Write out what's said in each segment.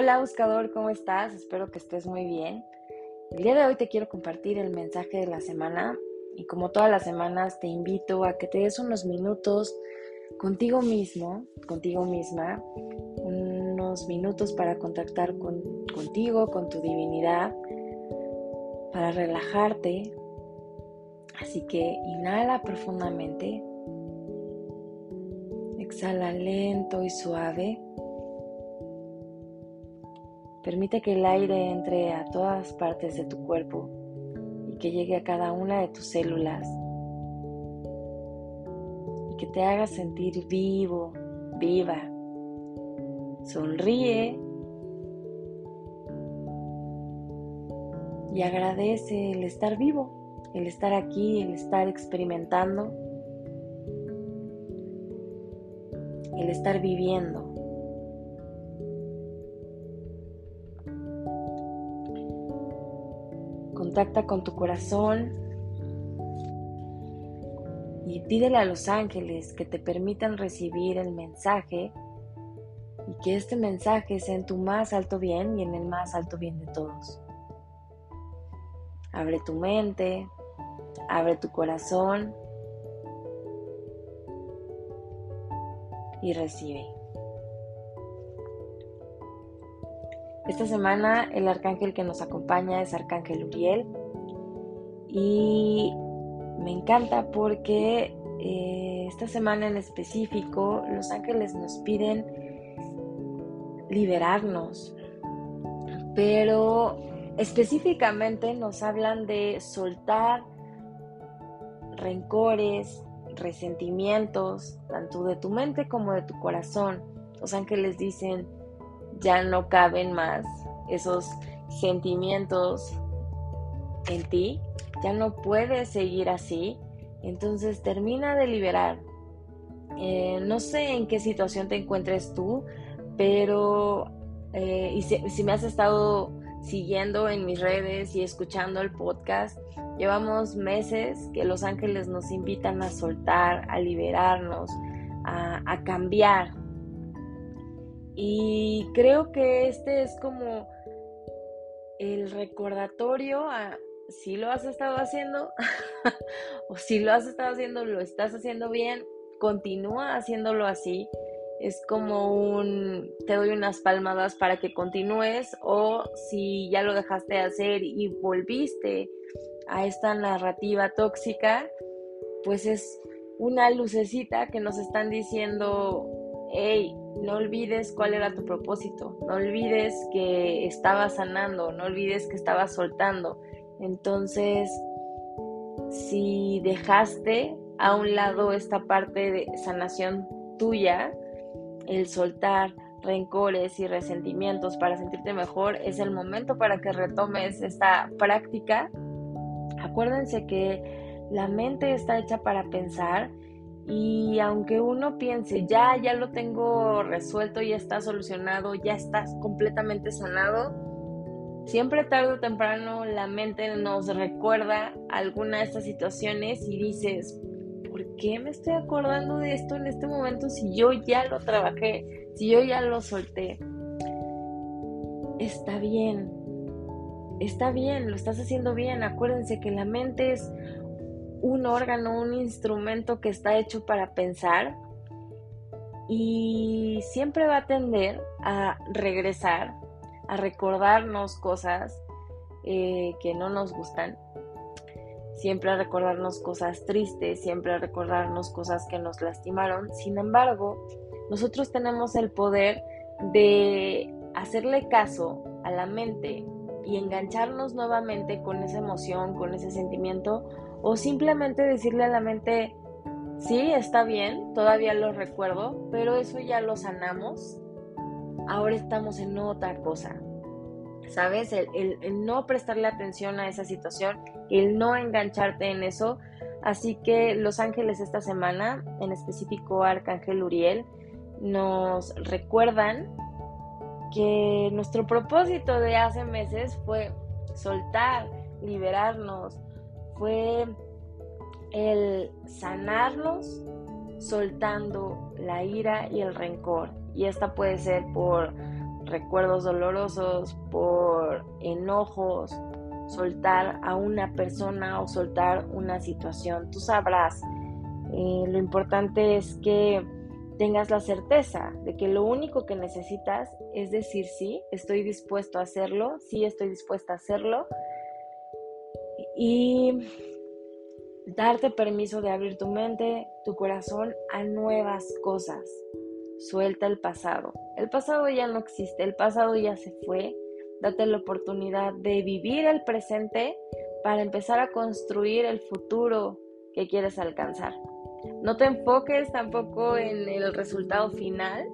Hola buscador, ¿cómo estás? Espero que estés muy bien. El día de hoy te quiero compartir el mensaje de la semana y como todas las semanas te invito a que te des unos minutos contigo mismo, contigo misma, unos minutos para contactar contigo, con tu divinidad, para relajarte. Así que inhala profundamente, exhala lento y suave. Permite que el aire entre a todas partes de tu cuerpo y que llegue a cada una de tus células y que te haga sentir vivo, viva. Sonríe y agradece el estar vivo, el estar aquí, el estar experimentando, el estar viviendo. Contacta con tu corazón y pídele a los ángeles que te permitan recibir el mensaje y que este mensaje sea en tu más alto bien y en el más alto bien de todos. Abre tu mente, abre tu corazón y recibe. Esta semana el arcángel que nos acompaña es Arcángel Uriel y me encanta porque eh, esta semana en específico los ángeles nos piden liberarnos, pero específicamente nos hablan de soltar rencores, resentimientos, tanto de tu mente como de tu corazón. Los ángeles dicen, ya no caben más esos sentimientos en ti, ya no puedes seguir así, entonces termina de liberar. Eh, no sé en qué situación te encuentres tú, pero eh, y si, me has estado siguiendo en mis redes y escuchando el podcast, llevamos meses que los ángeles nos invitan a soltar, a liberarnos, a cambiar, y creo que este es como el recordatorio a si lo has estado haciendo o si lo has estado haciendo, lo estás haciendo bien, continúa haciéndolo así. Es como un te doy unas palmadas para que continúes o si ya lo dejaste de hacer y volviste a esta narrativa tóxica, pues es una lucecita que nos están diciendo, hey, no olvides cuál era tu propósito, no olvides que estabas sanando, no olvides que estabas soltando. Entonces, si dejaste a un lado esta parte de sanación tuya, el soltar rencores y resentimientos para sentirte mejor, es el momento para que retomes esta práctica. Acuérdense que la mente está hecha para pensar y aunque uno piense, ya, ya lo tengo resuelto, ya está solucionado, ya estás completamente sanado, siempre tarde o temprano la mente nos recuerda alguna de estas situaciones y dices, ¿por qué me estoy acordando de esto en este momento si yo ya lo trabajé, si yo ya lo solté? Está bien, está bien, lo estás haciendo bien. Acuérdense que la mente es un órgano, un instrumento que está hecho para pensar y siempre va a tender a regresar, a recordarnos cosas eh, que no nos gustan, siempre a recordarnos cosas tristes, siempre a recordarnos cosas que nos lastimaron. Sin embargo, nosotros tenemos el poder de hacerle caso a la mente y engancharnos nuevamente con esa emoción, con ese sentimiento o simplemente decirle a la mente, sí, está bien, todavía lo recuerdo, pero eso ya lo sanamos, ahora estamos en otra cosa. ¿Sabes? El, no prestarle atención a esa situación, el no engancharte en eso. Así que los ángeles esta semana, en específico Arcángel Uriel, nos recuerdan que nuestro propósito de hace meses fue soltar, liberarnos, fue el sanarnos soltando la ira y el rencor. Y esta puede ser por recuerdos dolorosos, por enojos, soltar a una persona o soltar una situación. Tú sabrás, eh, lo importante es que tengas la certeza de que lo único que necesitas es decir sí, estoy dispuesto a hacerlo, sí estoy dispuesta a hacerlo y darte permiso de abrir tu mente, tu corazón a nuevas cosas. Suelta el pasado. El pasado ya no existe, el pasado ya se fue. Date la oportunidad de vivir el presente para empezar a construir el futuro que quieres alcanzar. No te enfoques tampoco en el resultado final,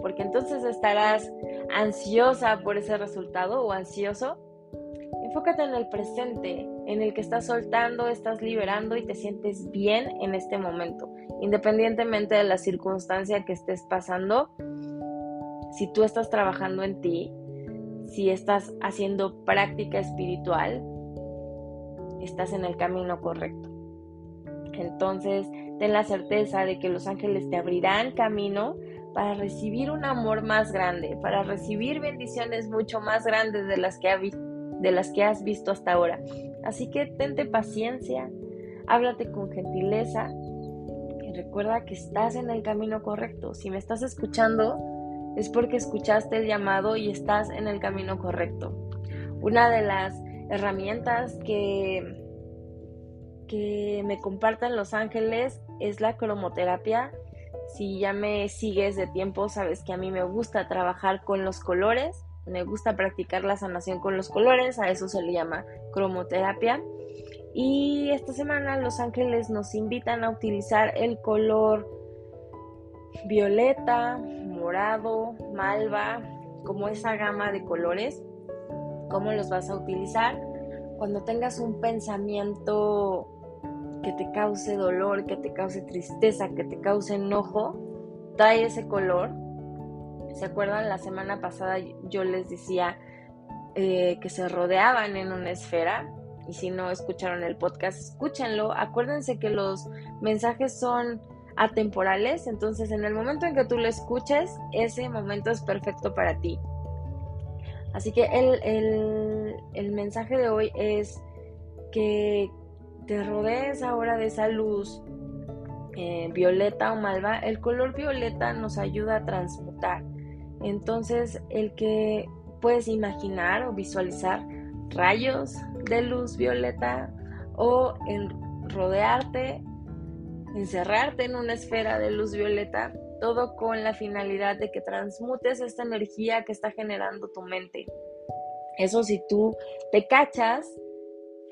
porque entonces estarás ansiosa por ese resultado o ansioso. Enfócate en el presente, en el que estás soltando, estás liberando y te sientes bien en este momento, independientemente de la circunstancia que estés pasando. Si tú estás trabajando en ti, si estás haciendo práctica espiritual, estás en el camino correcto. Entonces, ten la certeza de que los ángeles te abrirán camino para recibir un amor más grande, para recibir bendiciones mucho más grandes de las que, de las que has visto hasta ahora. Así que tente paciencia, háblate con gentileza y recuerda que estás en el camino correcto. Si me estás escuchando, es porque escuchaste el llamado y estás en el camino correcto. Una de las herramientas que que me compartan Los Ángeles es la cromoterapia. Si ya me sigues de tiempo, sabes que a mí me gusta trabajar con los colores, me gusta practicar la sanación con los colores, a eso se le llama cromoterapia. Y esta semana Los Ángeles nos invitan a utilizar el color violeta, morado, malva, como esa gama de colores. ¿Cómo los vas a utilizar? Cuando tengas un pensamiento que te cause dolor, que te cause tristeza, que te cause enojo, trae ese color. ¿Se acuerdan? La semana pasada yo les decía eh, que se rodeaban en una esfera. Y si no escucharon el podcast, escúchenlo. Acuérdense que los mensajes son atemporales, entonces en el momento en que tú lo escuches, ese momento es perfecto para ti. Así que el, el, el mensaje de hoy es que te rodees ahora de esa luz eh, violeta o malva, el color violeta nos ayuda a transmutar. Entonces, el que puedes imaginar o visualizar rayos de luz violeta o rodearte, encerrarte en una esfera de luz violeta, todo con la finalidad de que transmutes esta energía que está generando tu mente. Eso si tú te cachas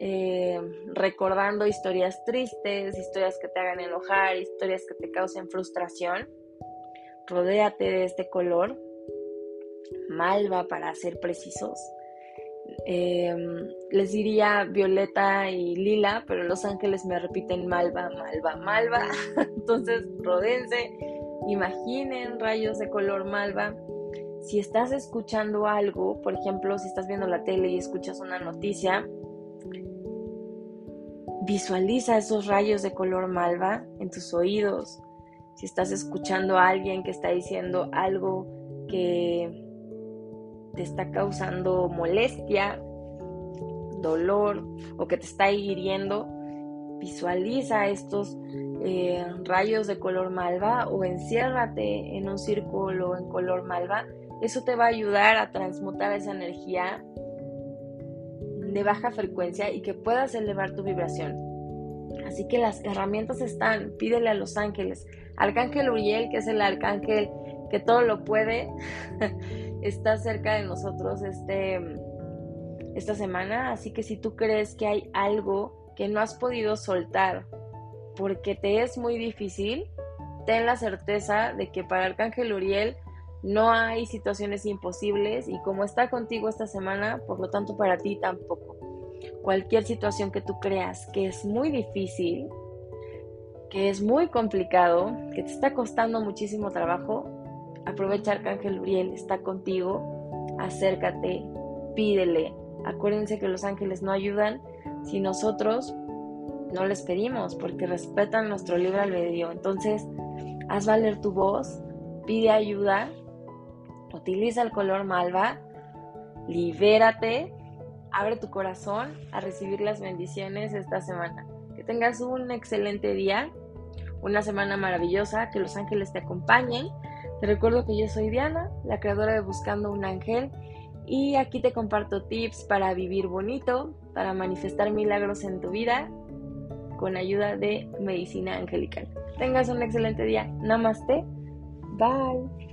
eh, recordando historias tristes, historias que te hagan enojar, historias que te causen frustración. Rodéate de este color, malva para ser precisos. Em, les diría violeta y lila, pero los ángeles me repiten malva, malva, malva. Entonces, rodense, imaginen rayos de color malva. Si estás escuchando algo, por ejemplo, si estás viendo la tele y escuchas una noticia, Visualiza esos rayos de color malva en tus oídos. Si estás escuchando a alguien que está diciendo algo que te está causando molestia, dolor o que te está hiriendo, visualiza estos eh, rayos de color malva o enciérrate en un círculo en color malva. Eso te va a ayudar a transmutar esa energía de baja frecuencia y que puedas elevar tu vibración. Así que las herramientas están, pídele a los ángeles. Arcángel Uriel, que es el arcángel que todo lo puede, está cerca de nosotros este, esta semana. Así que si tú crees que hay algo que no has podido soltar porque te es muy difícil, ten la certeza de que para Arcángel Uriel no hay situaciones imposibles y como está contigo esta semana, por lo tanto para ti tampoco. Cualquier situación que tú creas que es muy difícil, que es muy complicado, que te está costando muchísimo trabajo, aprovecha Arcángel Uriel, está contigo, acércate, pídele. Acuérdense que los ángeles no ayudan si nosotros no les pedimos, porque respetan nuestro libre albedrío. Entonces, haz valer tu voz, pide ayuda Utiliza el color malva, libérate, abre tu corazón a recibir las bendiciones esta semana. Que tengas un excelente día, una semana maravillosa, que los ángeles te acompañen. Te recuerdo que yo soy Diana, la creadora de Buscando un Ángel, y aquí te comparto tips para vivir bonito, para manifestar milagros en tu vida con ayuda de medicina angelical. Tengas un excelente día. Namaste. Bye.